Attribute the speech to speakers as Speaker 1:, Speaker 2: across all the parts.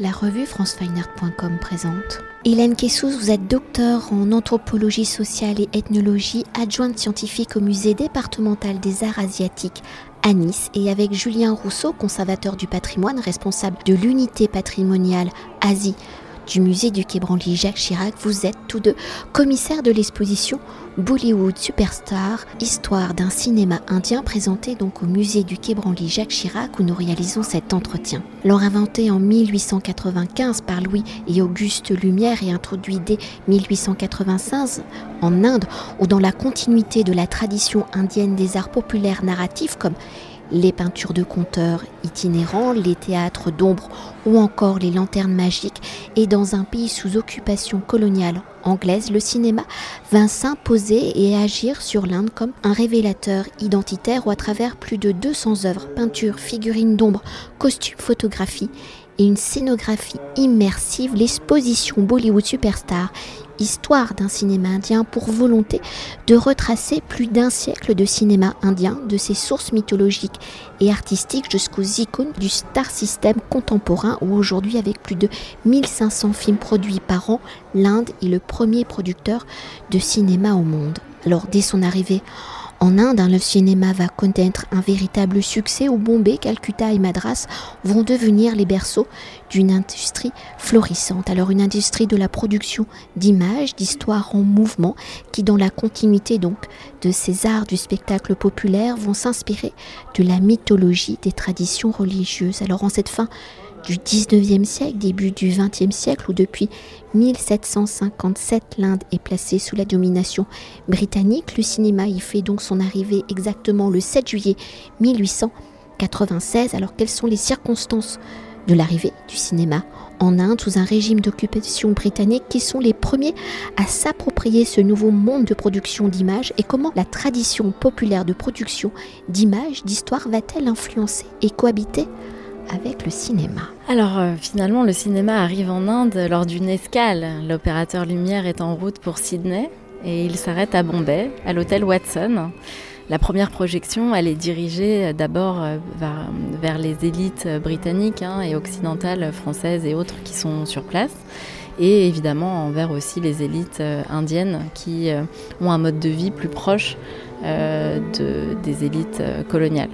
Speaker 1: La revue francefineart.com présente. Hélène Kessous, vous êtes docteur en anthropologie sociale et ethnologie, adjointe scientifique au musée départemental des arts asiatiques à Nice et avec Julien Rousseau, conservateur du patrimoine, responsable de l'unité patrimoniale Asie du musée du Quai Branly Jacques Chirac, vous êtes tous deux commissaires de l'exposition Bollywood Superstar, histoire d'un cinéma indien présenté donc au musée du Quai Branly Jacques Chirac où nous réalisons cet entretien. Alors inventé en 1895 par Louis et Auguste Lumière et introduit dès 1895 en Inde ou dans la continuité de la tradition indienne des arts populaires narratifs comme les peintures de conteurs itinérants, les théâtres d'ombre ou encore les lanternes magiques, et dans un pays sous occupation coloniale anglaise, le cinéma vint s'imposer et agir sur l'Inde comme un révélateur identitaire où à travers plus de 200 œuvres, peintures, figurines d'ombre, costumes, photographies et une scénographie immersive, l'exposition Bollywood Superstar Histoire d'un cinéma indien pour volonté de retracer plus d'un siècle de cinéma indien, de ses sources mythologiques et artistiques jusqu'aux icônes du star system contemporain où aujourd'hui avec plus de 1500 films produits par an, l'Inde est le premier producteur de cinéma au monde. Alors dès son arrivée en Inde, hein, le cinéma va connaître un véritable succès où Bombay, Calcutta et Madras vont devenir les berceaux d'une industrie florissante. Alors une industrie de la production d'images, d'histoires en mouvement qui dans la continuité donc de ces arts du spectacle populaire vont s'inspirer de la mythologie des traditions religieuses. Alors en cette fin du 19e siècle, début du 20e siècle, où depuis 1757 l'Inde est placée sous la domination britannique. Le cinéma y fait donc son arrivée exactement le 7 juillet 1896. Alors quelles sont les circonstances de l'arrivée du cinéma en Inde sous un régime d'occupation britannique? Qui sont les premiers à s'approprier ce nouveau monde de production d'images? Et comment la tradition populaire de production d'images, d'histoire va-t-elle influencer et cohabiter avec le cinéma
Speaker 2: Alors euh, finalement, le cinéma arrive en Inde lors d'une escale. L'opérateur Lumière est en route pour Sydney et il s'arrête à Bombay, à l'hôtel Watson. La première projection, elle est dirigée d'abord euh, vers, les élites britanniques hein, et occidentales, françaises et autres qui sont sur place et évidemment envers aussi les élites euh, indiennes qui ont un mode de vie plus proche des élites coloniales.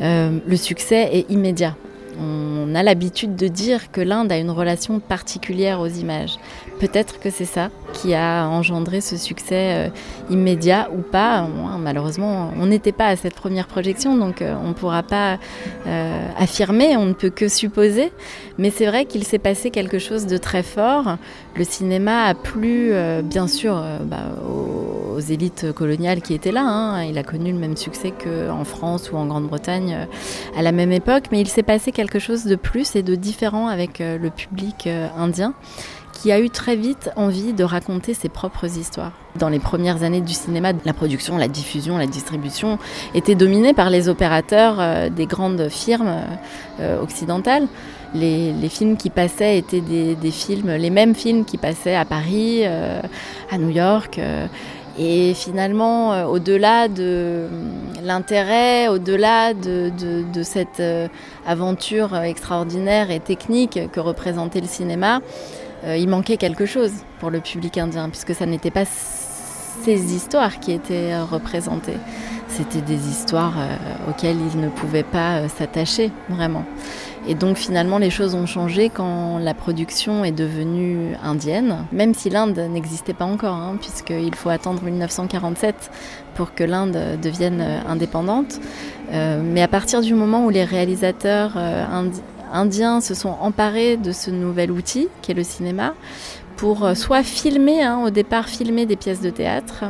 Speaker 2: le succès est immédiat. On a l'habitude de dire que l'Inde a une relation particulière aux images. Peut-être que c'est ça qui a engendré ce succès euh, immédiat ou pas. malheureusement, on n'était pas à cette première projection, donc euh, on ne pourra pas euh, affirmer, on ne peut que supposer. Mais c'est vrai qu'il s'est passé quelque chose de très fort. Le cinéma a plu, bien sûr, bah, aux, élites coloniales qui étaient là. Hein. Il a connu le même succès qu'en France ou en Grande-Bretagne à la même époque, chose de plus et de différent avec le public indien qui a eu très vite envie de raconter ses propres histoires. Dans les premières années du cinéma, la production, la diffusion, la distribution étaient dominées par les opérateurs euh, des grandes firmes euh, occidentales. Les, films qui passaient étaient des, films, les mêmes films qui passaient à Paris, euh, à New York. Et finalement, au-delà de l'intérêt, au-delà de, cette aventure extraordinaire et technique que représentait le cinéma, euh, il manquait quelque chose pour le public indien, puisque ça n'était pas ces histoires qui étaient euh, représentées. C'était des histoires euh, auxquelles il ne pouvait pas s'attacher vraiment. Et donc finalement les choses ont changé quand la production est devenue indienne, même si l'Inde n'existait pas encore, hein, puisqu'il faut attendre 1947 pour que l'Inde devienne indépendante. mais à partir du moment où les réalisateurs indiens indiens se sont emparés de ce nouvel outil qui est le cinéma pour euh, soit filmer, hein, au départ filmer des pièces de théâtre,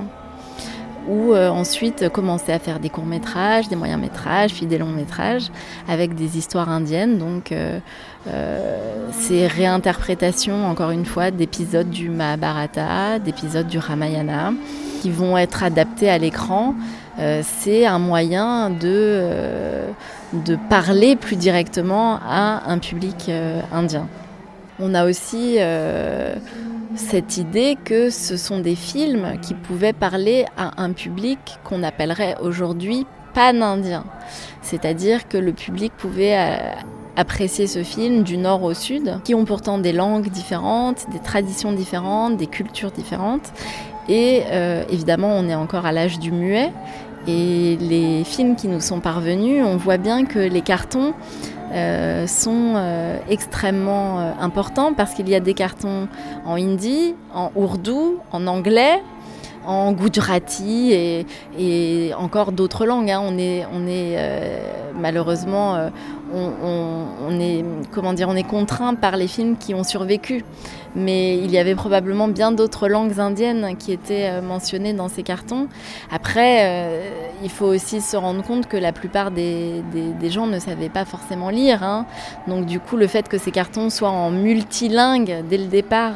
Speaker 2: ou euh, ensuite commencer à faire des courts métrages, des moyens métrages, puis des longs métrages avec des histoires indiennes. Donc euh, ces réinterprétations, encore une fois, d'épisodes du Mahabharata, d'épisodes du Ramayana, qui vont être adaptés à l'écran. c'est un moyen de de parler plus directement à un public euh, indien. On a aussi euh, cette idée que ce sont des films qui pouvaient parler à un public qu'on appellerait aujourd'hui pan-indien. C'est-à-dire que le public pouvait euh, apprécier ce film du nord au sud, qui ont pourtant des langues différentes, des traditions différentes, des cultures différentes. Et euh, évidemment, on est encore à l'âge du muet. Et les films qui nous sont parvenus, on voit bien que les cartons euh, sont euh, extrêmement importants parce qu'il y a des cartons en hindi, en ourdou, en anglais, en gujarati et, encore d'autres langues. Hein. On est malheureusement, on, est, comment dire, on est contraint par les films qui ont survécu. Mais il y avait probablement bien d'autres langues indiennes qui étaient euh, mentionnées dans ces cartons. Après, euh, il faut aussi se rendre compte que la plupart des, gens ne savaient pas forcément lire. Hein. Donc du coup, le fait que ces cartons soient en multilingue dès le départ,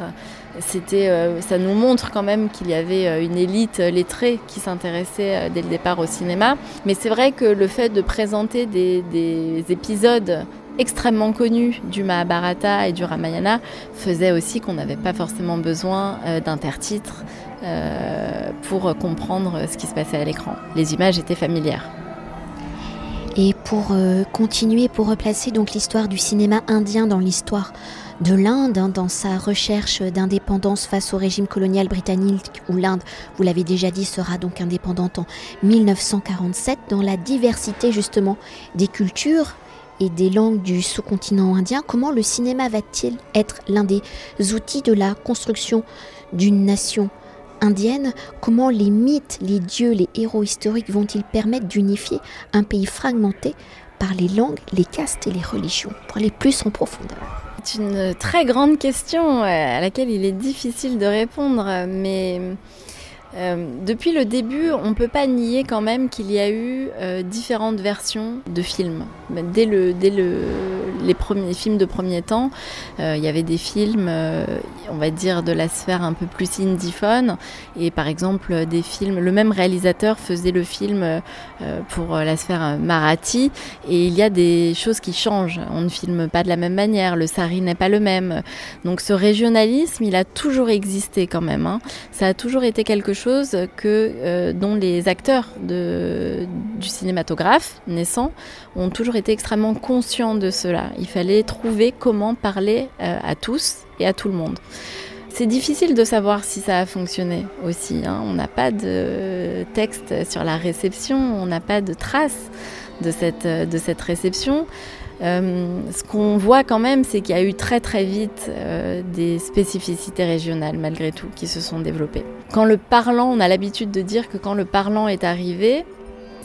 Speaker 2: c'était, euh, ça nous montre quand même qu'il y avait une élite lettrée qui s'intéressait dès le départ au cinéma. Mais c'est vrai que le fait de présenter des épisodes extrêmement connus du Mahabharata et du Ramayana faisait aussi qu'on n'avait pas forcément besoin euh, d'intertitres euh, pour comprendre ce qui se passait à l'écran. Les images étaient familières.
Speaker 1: Et pour euh, continuer, pour replacer donc l'histoire du cinéma indien dans l'histoire de l'Inde, hein, dans sa recherche d'indépendance face au régime colonial britannique, où l'Inde, vous l'avez déjà dit, sera donc indépendante en 1947, dans la diversité justement des cultures et des langues du sous-continent indien, comment le cinéma va-t-il être l'un des outils de la construction d'une nation indienne? Comment les mythes, les dieux, les héros historiques vont-ils permettre d'unifier un pays fragmenté par les langues, les castes et les religions? Pour aller plus en profondeur.
Speaker 2: C'est une très grande question euh, à laquelle il est difficile de répondre, mais euh, depuis le début, on ne peut pas nier quand même qu'il y a eu euh, différentes versions de films. Dès, le, dès le, les premiers films de premier temps, euh, il y avait des films, on va dire, de la sphère un peu plus indiephone. Et par exemple, des films, le même réalisateur faisait le film pour la sphère marathi. Et il y a des choses qui changent. On ne filme pas de la même manière, le sari n'est pas le même. Donc ce régionalisme, il a toujours existé quand même. Hein. Ça a toujours été quelque chose chose que, euh, dont les acteurs du cinématographe naissant ont toujours été extrêmement conscients de cela. Il fallait trouver comment parler euh, à tous et à tout le monde. C'est difficile de savoir si ça a fonctionné aussi. Hein. On n'a pas de texte sur la réception, on n'a pas de traces de cette, de cette réception. Euh, ce qu'on voit quand même, c'est qu'il y a eu très très vite euh, des spécificités régionales malgré tout qui se sont développées. Quand le parlant, on a l'habitude de dire que quand le parlant est arrivé,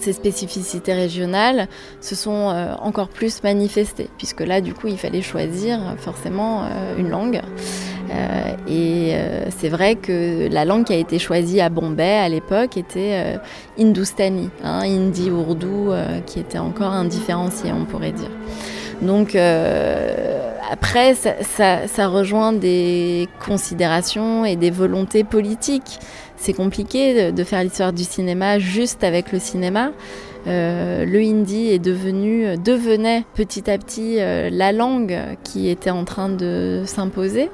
Speaker 2: ces spécificités régionales se sont euh, encore plus manifestées, puisque là, du coup, il fallait choisir forcément une langue. et c'est vrai que la langue qui a été choisie à Bombay à l'époque était hindustani, hein, hindi, ourdou, qui était encore indifférencié, on pourrait dire. Donc euh, après, ça, rejoint des considérations et des volontés politiques. C'est compliqué de, faire l'histoire du cinéma juste avec le cinéma. Euh, le hindi est devenu, devenait petit à petit euh, la langue qui était en train de s'imposer.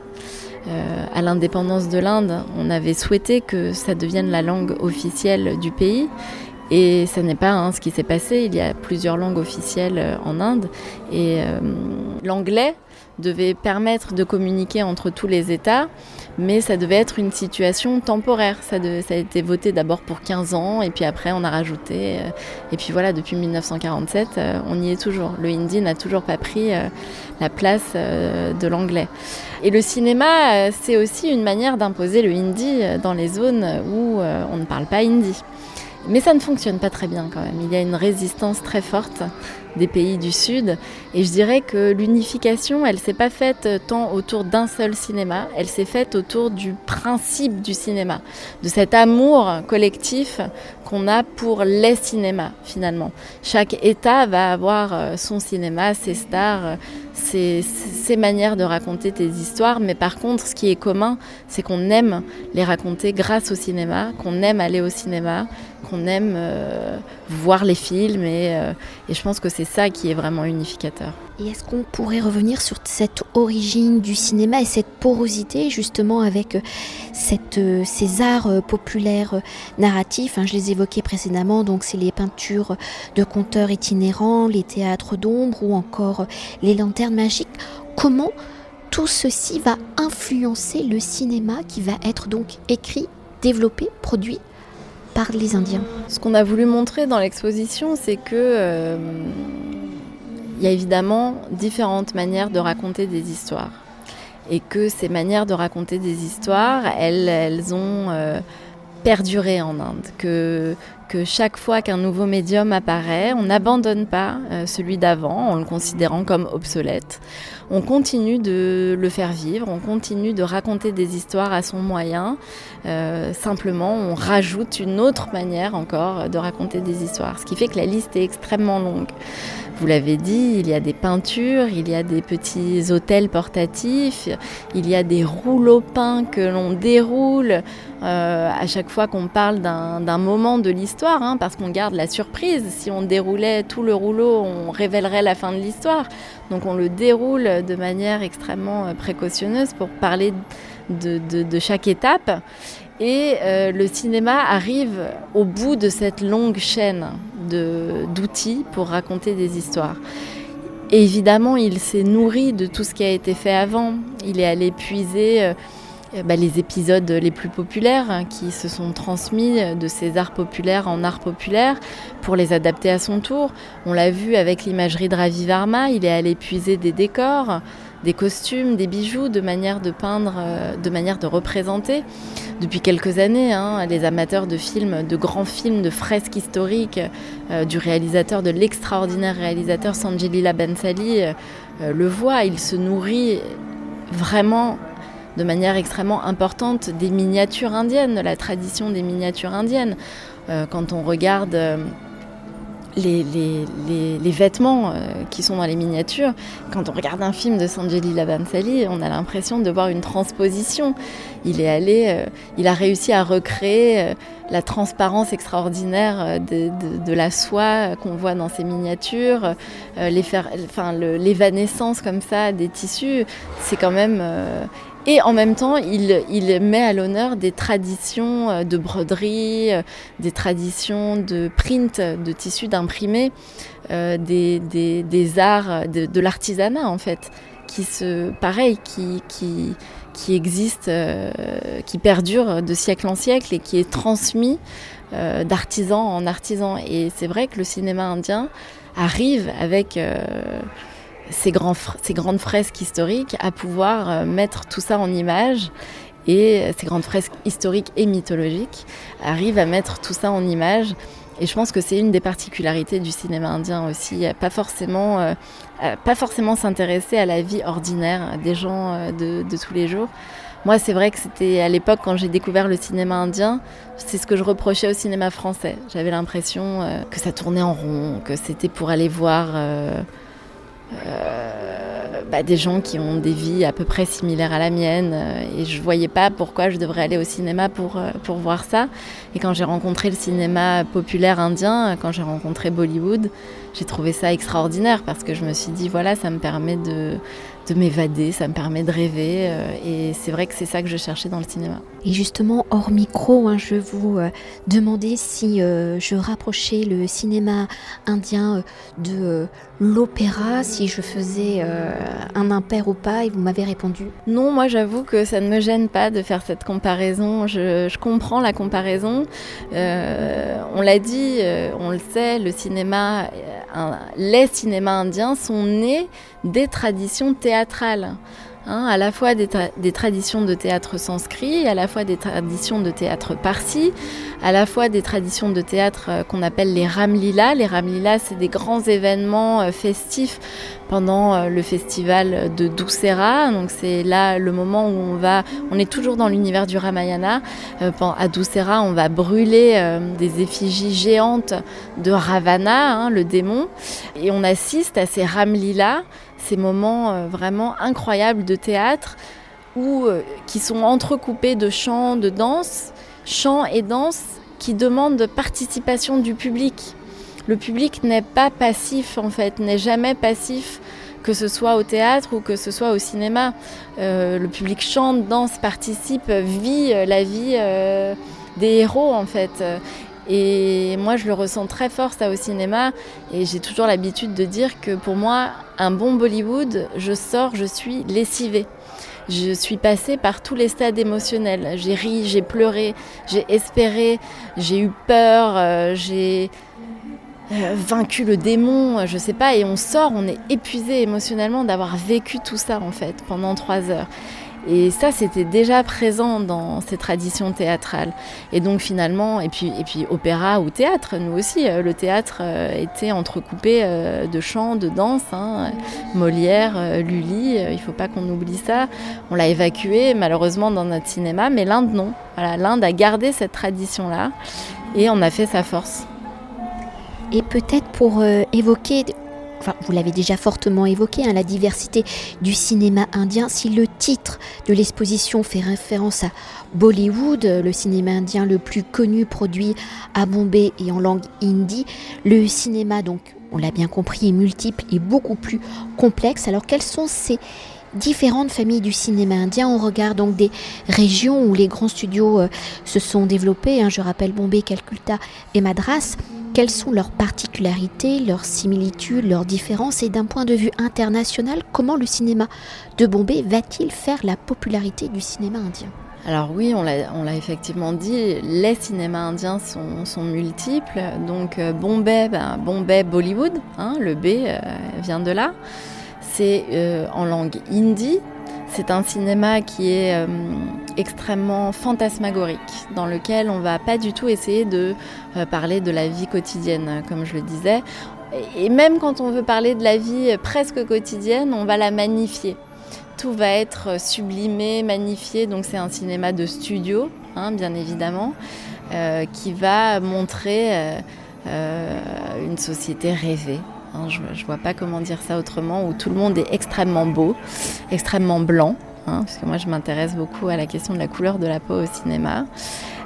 Speaker 2: à l'indépendance de l'Inde, on avait souhaité que ça devienne la langue officielle du pays. Et ce n'est pas hein, ce qui s'est passé. Il y a plusieurs langues officielles euh, en Inde. Et euh, l'anglais devait permettre de communiquer entre tous les États, mais ça devait être une situation temporaire. Ça, a été voté d'abord pour 15 ans, et puis après on a rajouté. Euh, et puis voilà, depuis 1947, on y est toujours. Le hindi n'a toujours pas pris la place de l'anglais. Et le cinéma, c'est aussi une manière d'imposer le hindi dans les zones où on ne parle pas hindi. Mais ça ne fonctionne pas très bien quand même. Il y a une résistance très forte des pays du Sud. Et je dirais que l'unification, elle s'est pas faite tant autour d'un seul cinéma, elle s'est faite autour du principe du cinéma, de cet amour collectif qu'on a pour les cinémas finalement. Chaque État va avoir euh, son cinéma, ses stars, ses, ses manières de raconter tes histoires, mais par contre, ce qui est commun, c'est qu'on aime les raconter grâce au cinéma, qu'on aime aller au cinéma, qu'on aime euh, voir les films et, euh, et je pense que c'est ça qui est vraiment unificateur.
Speaker 1: Et est-ce qu'on pourrait revenir sur cette origine du cinéma et cette porosité justement avec euh, cette, ces arts populaires narratifs? Hein, Je les évoquais précédemment, donc c'est les peintures de conteurs itinérants, les théâtres d'ombre ou encore les lanternes magiques. Comment tout ceci va influencer le cinéma qui va être donc écrit, développé, produit les Indiens.
Speaker 2: Ce qu'on a voulu montrer dans l'exposition, c'est que euh, il y a évidemment différentes manières de raconter des histoires. Et que ces manières de raconter des histoires, elles, elles ont euh, perduré en Inde. Que chaque fois qu'un nouveau médium apparaît, on n'abandonne pas euh, celui d'avant en le considérant comme obsolète. On continue de le faire vivre, on continue de raconter des histoires à son moyen. Euh, simplement, on rajoute une autre manière encore de raconter des histoires, ce qui fait que la liste est extrêmement longue. Vous l'avez dit, il y a des peintures, il y a des petits hôtels portatifs, il y a des rouleaux peints que l'on déroule euh, à chaque fois qu'on parle d'un moment de l'histoire, hein, parce qu'on garde la surprise. Si on déroulait tout le rouleau, on révélerait la fin de l'histoire. Donc on le déroule de manière extrêmement précautionneuse pour parler de, chaque étape. Et euh, le cinéma arrive au bout de cette longue chaîne d'outils pour raconter des histoires. Et évidemment, il s'est nourri de tout ce qui a été fait avant. Il est allé puiser euh, bah, les épisodes les plus populaires hein, qui se sont transmis de ces arts populaires en arts populaires pour les adapter à son tour. On l'a vu avec l'imagerie de Ravi Varma, il est allé puiser des décors, des costumes, des bijoux, de manière de peindre, euh, de manière de représenter. Depuis quelques années, hein, les amateurs de films, de grands films, de fresques historiques, euh, du réalisateur, de l'extraordinaire réalisateur Sanjay Bensali, euh, le voient. Il se nourrit vraiment de manière extrêmement importante des miniatures indiennes, de la tradition des miniatures indiennes. quand on regarde les, vêtements euh, qui sont dans les miniatures. Quand on regarde un film de Sanjeli Labansali, on a l'impression de voir une transposition. Il est allé, euh, il a réussi à recréer euh, la transparence extraordinaire de, la soie qu'on voit dans ces miniatures, l'évanescence comme ça des tissus. C'est quand même et en même temps, il, met à l'honneur des traditions euh, de broderie, euh, des traditions de print, de tissus d'imprimé, euh, des, arts, de, l'artisanat en fait, qui se, pareil, qui, qui existe, qui perdure de siècle en siècle et qui est transmis d'artisan en artisan. Et c'est vrai que le cinéma indien arrive avec ces, grandes fresques historiques à pouvoir euh, mettre tout ça en image et ces grandes fresques historiques et mythologiques arrivent à mettre tout ça en image. Et je pense que c'est une des particularités du cinéma indien aussi, pas forcément, euh, pas forcément s'intéresser à la vie ordinaire des gens euh, de, tous les jours. Moi, c'est vrai que c'était à l'époque quand j'ai découvert le cinéma indien, c'est ce que je reprochais au cinéma français. J'avais l'impression que ça tournait en rond, que c'était pour aller voir euh, bah, des gens qui ont des vies à peu près similaires à la mienne euh, et je voyais pas pourquoi je devrais aller au cinéma pour, euh, pour voir ça. Et quand j'ai rencontré le cinéma populaire indien, quand j'ai rencontré Bollywood, j'ai trouvé ça extraordinaire parce que je me suis dit voilà, ça me permet de, de m'évader, ça me permet de rêver. Euh, et c'est vrai que c'est ça que je cherchais dans le cinéma.
Speaker 1: Et justement, hors micro, hein, je vous euh, demandais si euh, je rapprochais le cinéma indien de l'opéra, si je faisais un impair ou pas, et vous m'avez répondu.
Speaker 2: Non, moi j'avoue que ça ne me gêne pas de faire cette comparaison. Je, je comprends la comparaison. on l'a dit, on le sait, le cinéma, les cinémas indiens sont nés des traditions théâtrales. Hein, à la fois des, traditions de théâtre sanskrit, à la fois des traditions de théâtre parsi, à la fois des traditions de théâtre euh, qu'on appelle les Ramlila. Les Ramlila, c'est des grands événements euh, festifs pendant euh, le festival de Doucera. Donc c'est là le moment où on va, on est toujours dans l'univers du Ramayana. à Doucera, on va brûler des effigies géantes de Ravana, hein, le démon, et on assiste à ces Ramlila ces moments euh, vraiment incroyables de théâtre où, euh, qui sont entrecoupés de chants, de danse, chants et danse qui demande participation du public. Le public n'est pas passif en fait, n'est jamais passif que ce soit au théâtre ou que ce soit au cinéma. Euh, le public chante, danse, participe, vit la vie des héros en fait. Et moi, je le ressens très fort ça au cinéma. Et j'ai toujours l'habitude de dire que pour moi, un bon Bollywood, je sors, je suis lessivée. Je suis passée par tous les stades émotionnels. J'ai ri, j'ai pleuré, j'ai espéré, j'ai eu peur, euh, j'ai euh, vaincu le démon, je sais pas, et on sort, on est épuisé émotionnellement d'avoir vécu tout ça en fait pendant trois heures. Et ça, c'était déjà présent dans ces traditions théâtrales. Et donc finalement, et puis, opéra ou théâtre, nous aussi, euh, le théâtre euh, était entrecoupé de chants, de danse. Hein. Molière, Lully, il ne faut pas qu'on oublie ça. On l'a évacué malheureusement dans notre cinéma, mais l'Inde non. L'Inde a gardé cette tradition-là et on a fait sa force.
Speaker 1: Et peut-être pour euh, évoquer, vous l'avez déjà fortement évoqué, hein, la diversité du cinéma indien, si le titre de l'exposition fait référence à Bollywood, le cinéma indien le plus connu produit à Bombay et en langue hindi, le cinéma donc on l'a bien compris est multiple et beaucoup plus complexe. Alors quelles sont ces différentes familles du cinéma indien. On regarde donc des régions où les grands studios euh, se sont développés. Hein. je rappelle Bombay, Calcutta et Madras. Quelles sont leurs particularités, leurs similitudes, leurs différences? Et d'un point de vue international, comment le cinéma de Bombay va-t-il faire la popularité du cinéma indien?
Speaker 2: Alors oui, on l'a effectivement dit, les cinémas indiens sont, multiples. Donc euh, Bombay, ben, Bombay Bollywood, hein, le B euh, vient de là. C'est euh, en langue hindi, c'est un cinéma qui est euh, extrêmement fantasmagorique, dans lequel on va pas du tout essayer de euh, parler de la vie quotidienne, comme je le disais. Et même quand on veut parler de la vie presque quotidienne, on va la magnifier. Tout va être sublimé, magnifié. Donc c'est un cinéma de studio, hein, bien évidemment, qui va montrer une société rêvée, Hein, je ne vois pas comment dire ça autrement, où tout le monde est extrêmement beau, extrêmement blanc, hein, parce que moi je m'intéresse beaucoup à la question de la couleur de la peau au cinéma.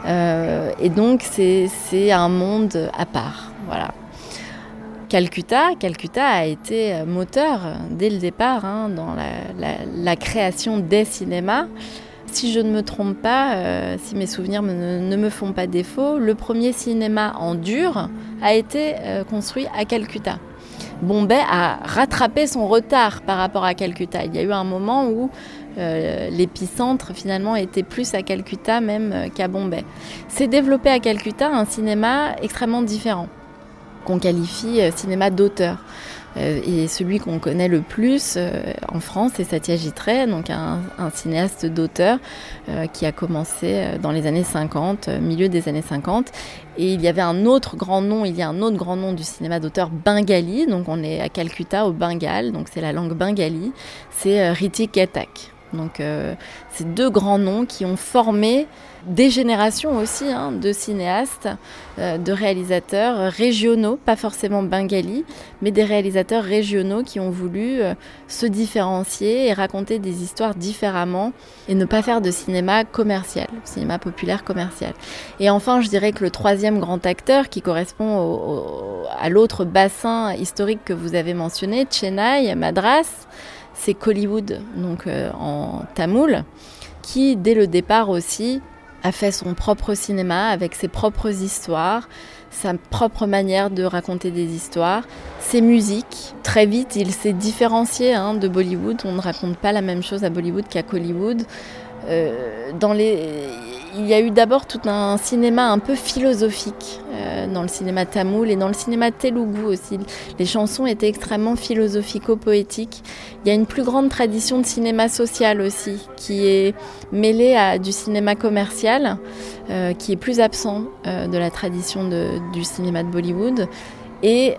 Speaker 2: Euh, et donc c'est un monde à part. Voilà. Calcutta, Calcutta a été moteur dès le départ hein, dans la, création des cinémas. Si je ne me trompe pas, euh, si mes souvenirs ne, me font pas défaut, le premier cinéma en dur a été euh, construit à Calcutta. Bombay a rattrapé son retard par rapport à Calcutta. Il y a eu un moment où euh, l'épicentre finalement était plus à Calcutta même euh, qu'à Bombay. C'est développé à Calcutta un cinéma extrêmement différent, qu'on qualifie euh, cinéma d'auteur. Euh, et celui qu'on connaît le plus euh, en France, c'est Satyajit Ray, donc un, cinéaste d'auteur euh, qui a commencé dans les années 50, milieu des années 50. Et il y avait un autre grand nom, il y a un autre grand nom du cinéma d'auteur bengali, donc on est à Calcutta au Bengale, donc c'est la langue bengali, c'est Ritik Ghatak. Donc c'est deux grands noms qui ont formé des générations aussi hein, de cinéastes, euh, de réalisateurs régionaux, pas forcément bengali, mais des réalisateurs régionaux qui ont voulu euh, se différencier et raconter des histoires différemment et ne pas faire de cinéma commercial, cinéma populaire commercial. Et enfin, je dirais que le troisième grand acteur qui correspond à l'autre bassin historique que vous avez mentionné, Chennai, Madras, c'est Kollywood, donc euh, en tamoul, qui dès le départ aussi a fait son propre cinéma avec ses propres histoires, sa propre manière de raconter des histoires, ses musiques. Très vite, il s'est différencié hein, de Bollywood. On ne raconte pas la même chose à Bollywood qu'à Hollywood. Euh, dans les il y a eu d'abord tout un cinéma un peu philosophique euh, dans le cinéma tamoul et dans le cinéma telugu aussi. Les chansons étaient extrêmement philosophico-poétiques. Il y a une plus grande tradition de cinéma social aussi qui est mêlée à du cinéma commercial, euh, qui est plus absent euh, de la tradition du cinéma de Bollywood. Et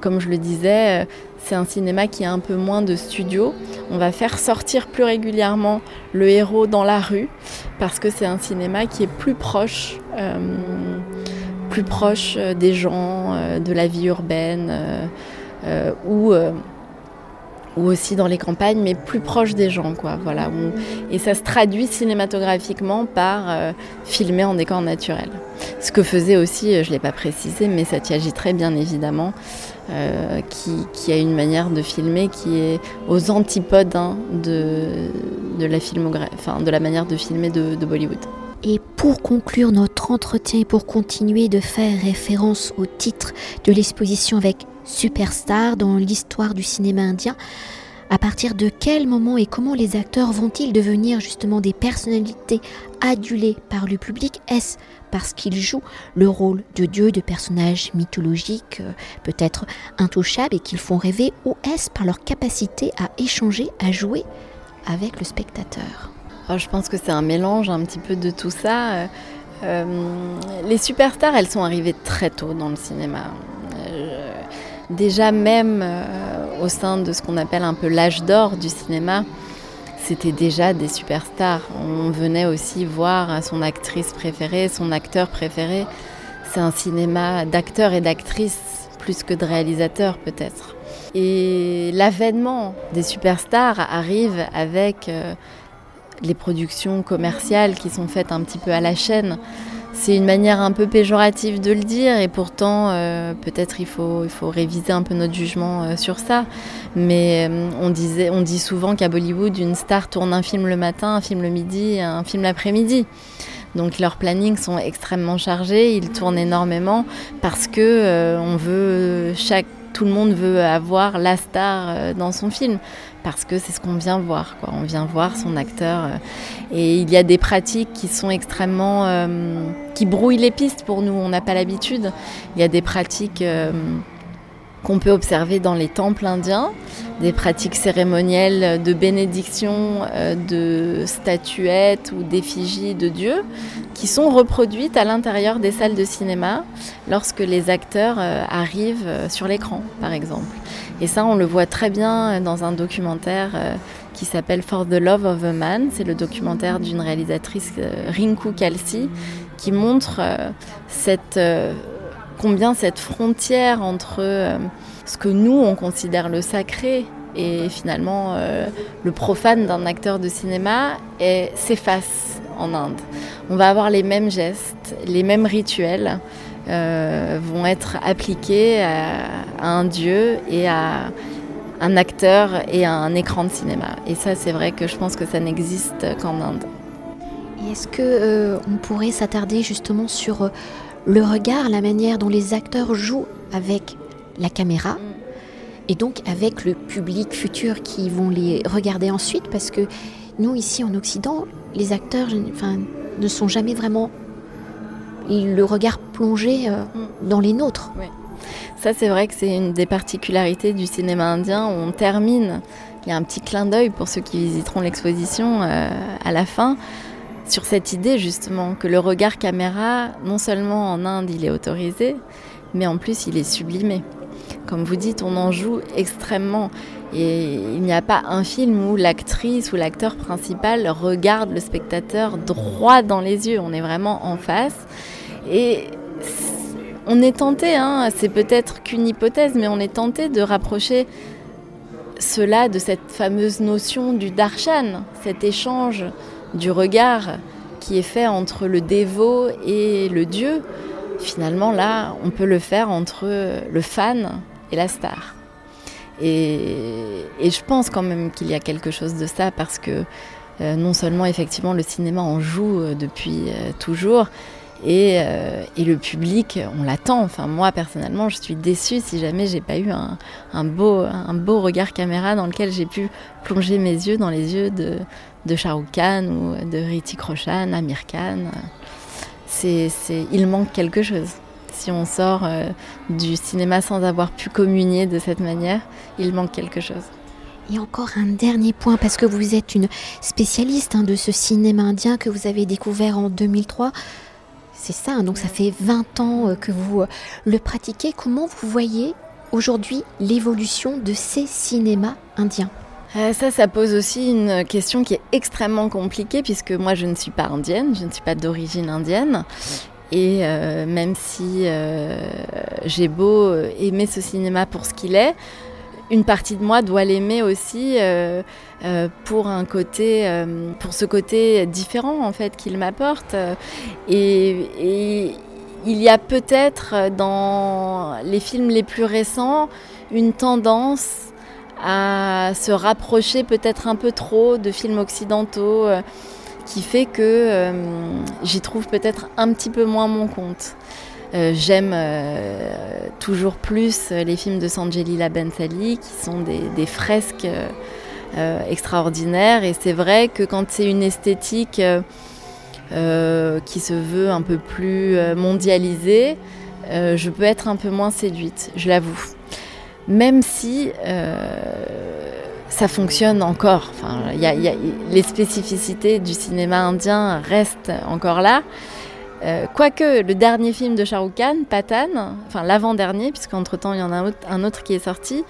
Speaker 2: comme je le disais, c'est un cinéma qui a un peu moins de studio. On va faire sortir plus régulièrement le héros dans la rue parce que c'est un cinéma qui est plus proche, euh, euh, des gens, euh, de la vie urbaine, où ou aussi dans les campagnes, mais plus proche des gens, quoi. Voilà. et ça se traduit cinématographiquement par euh, filmer en décor naturel. Ce que faisait aussi, euh, je ne l'ai pas précisé, mais Satyajit très bien évidemment, euh, qui, a une manière de filmer qui est aux antipodes hein, de la manière de filmer de, de Bollywood.
Speaker 1: Et pour conclure notre entretien et pour continuer de faire référence au titre de l'exposition avec superstar dans l'histoire du cinéma indien. À partir de quel moment et comment les acteurs vont-ils devenir justement des personnalités adulées par le public? Est-ce parce qu'ils jouent le rôle de dieu, de personnages mythologiques, euh, peut-être intouchables et qu'ils font rêver, ou est-ce par leur capacité à échanger, à jouer avec le spectateur?
Speaker 2: Oh, Je pense que c'est un mélange un petit peu de tout ça. Euh, euh, les superstars, elles sont arrivées très tôt dans le cinéma déjà même euh, au sein de ce qu'on appelle un peu l'âge d'or du cinéma, c'était déjà des superstars. On venait aussi voir son actrice préférée, son acteur préféré. C'est un cinéma d'acteurs et d'actrices plus que de réalisateurs peut-être. Et l'avènement des superstars arrive avec euh, les productions commerciales qui sont faites un petit peu à la chaîne. C'est une manière un peu péjorative de le dire et pourtant euh, peut-être il faut, il faut réviser un peu notre jugement euh, sur ça. Mais euh, on, disait, on dit souvent qu'à Bollywood, une star tourne un film le matin, un film le midi un film l'après-midi. Donc leurs plannings sont extrêmement chargés, ils tournent énormément parce que tout le monde veut avoir la star dans son film parce que c'est ce qu'on vient voir. Quoi. On vient voir son acteur. Euh, et il y a des pratiques qui sont extrêmement. Euh, qui brouillent les pistes pour nous. On n'a pas l'habitude. Il y a des pratiques. Euh, qu'on peut observer dans les temples indiens, des pratiques cérémonielles de bénédiction euh, de statuettes ou d'effigies de dieux qui sont reproduites à l'intérieur des salles de cinéma lorsque les acteurs euh, arrivent euh, sur l'écran, par exemple. Et ça, on le voit très bien dans un documentaire qui s'appelle For the Love of a Man. C'est le documentaire d'une réalisatrice, Rinku Kalsi, qui montre cette combien cette frontière entre euh, ce que nous, on considère le sacré et finalement euh, le profane d'un acteur de cinéma s'efface en Inde. On va avoir les mêmes gestes, les mêmes rituels euh, vont être appliqués à, un dieu et à un acteur et à un écran de cinéma. Et ça, c'est vrai que je pense que ça n'existe qu'en Inde.
Speaker 1: est-ce que on pourrait s'attarder justement sur le regard, la manière dont les acteurs jouent avec la caméra et donc avec le public futur qui vont les regarder ensuite parce que nous ici en Occident, les acteurs enfin, ne sont jamais vraiment le regard plongé euh, dans les nôtres.
Speaker 2: Ça c'est vrai que c'est une des particularités du cinéma indien. On termine, il y a un petit clin d'œil pour ceux qui visiteront l'exposition euh, à la fin sur cette idée justement que le regard caméra, non seulement en Inde il est autorisé, mais en plus il est sublimé. Comme vous dites, on en joue extrêmement. Et il n'y a pas un film où l'actrice ou l'acteur principal regarde le spectateur droit dans les yeux. On est vraiment en face. Et on est tenté, hein, c'est peut-être qu'une hypothèse, mais on est tenté de rapprocher cela de cette fameuse notion du darshan, cet échange du regard qui est fait entre le dévot et le dieu, finalement là, on peut le faire entre le fan et la star. Et, je pense quand même qu'il y a quelque chose de ça parce que euh, non seulement effectivement le cinéma en joue euh, depuis euh, toujours, et, le public, on l'attend. Enfin, moi personnellement, je suis déçue si jamais j'ai pas eu un, beau, regard caméra dans lequel j'ai pu plonger mes yeux dans les yeux de, de Shah Rukh Khan ou de Ritik Roshan, Amir Khan. C'est, il manque quelque chose. Si on sort euh, du cinéma sans avoir pu communier de cette manière, il manque quelque chose.
Speaker 1: Et encore un dernier point, parce que vous êtes une spécialiste hein, de ce cinéma indien que vous avez découvert en 2003. C'est ça, hein, donc ça fait 20 ans euh, que vous euh, le pratiquez. Comment vous voyez aujourd'hui l'évolution de ces cinémas indiens?
Speaker 2: Euh, ça, ça pose aussi une question qui est extrêmement compliquée puisque moi je ne suis pas indienne, je ne suis pas d'origine indienne. Et même si j'ai beau aimer ce cinéma pour ce qu'il est, une partie de moi doit l'aimer aussi pour un côté, pour ce côté différent en fait qu'il m'apporte. et, il y a peut-être dans les films les plus récents une tendance à se rapprocher peut-être un peu trop de films occidentaux euh, qui fait que euh, j'y trouve peut-être un petit peu moins mon compte. Euh, j'aime toujours plus les films de Sanjelila Bensali qui sont des, fresques extraordinaires et c'est vrai que quand c'est une esthétique euh, qui se veut un peu plus euh, mondialisée, euh, je peux être un peu moins séduite, je l'avoue. Même si ça fonctionne encore. Enfin, les spécificités du cinéma indien restent encore là. Quoique le dernier film de Shah Rukh Khan, Patan, enfin l'avant-dernier, puisqu'entre-temps il y en a un autre qui est sorti,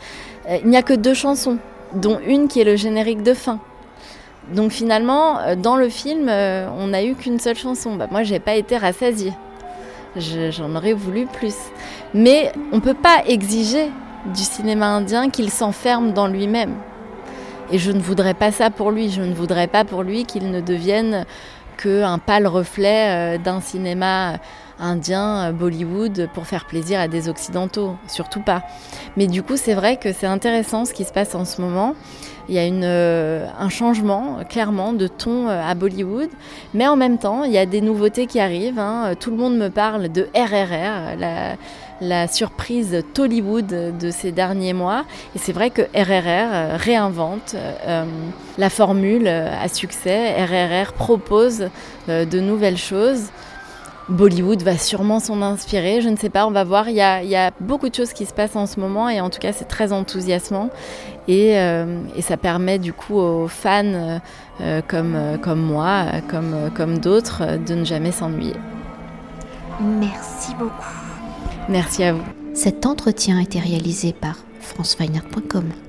Speaker 2: il n'y a que deux chansons, dont une qui est le générique de fin. Donc finalement, euh, dans le film, euh, on n'a eu qu'une seule chanson. Bah, moi, j'ai pas été rassasiée. J'en aurais voulu plus. Mais on ne peut pas exiger du cinéma indien qu'il s'enferme dans lui-même. Et je ne voudrais pas ça pour lui. Je ne voudrais pas pour lui qu'il ne devienne qu'un pâle reflet euh, d'un cinéma indien, Bollywood, pour faire plaisir à des Occidentaux. Surtout pas. Mais du coup, c'est vrai que c'est intéressant ce qui se passe en ce moment. Il y a euh, un changement clairement de ton euh, à Bollywood, mais en même temps, il y a des nouveautés qui arrivent. Hein. Tout le monde me parle de RRR, la surprise Tollywood de ces derniers mois. Et c'est vrai que RRR euh, réinvente la formule à succès. RRR propose de nouvelles choses. Bollywood va sûrement s'en inspirer, je ne sais pas, on va voir. Il y, a, beaucoup de choses qui se passent en ce moment et en tout cas c'est très enthousiasmant et, euh, ça permet du coup aux fans euh, comme, moi, comme d'autres, de ne jamais s'ennuyer.
Speaker 1: Merci beaucoup.
Speaker 2: Merci à vous.
Speaker 1: Cet entretien a été réalisé par franceweiner.com.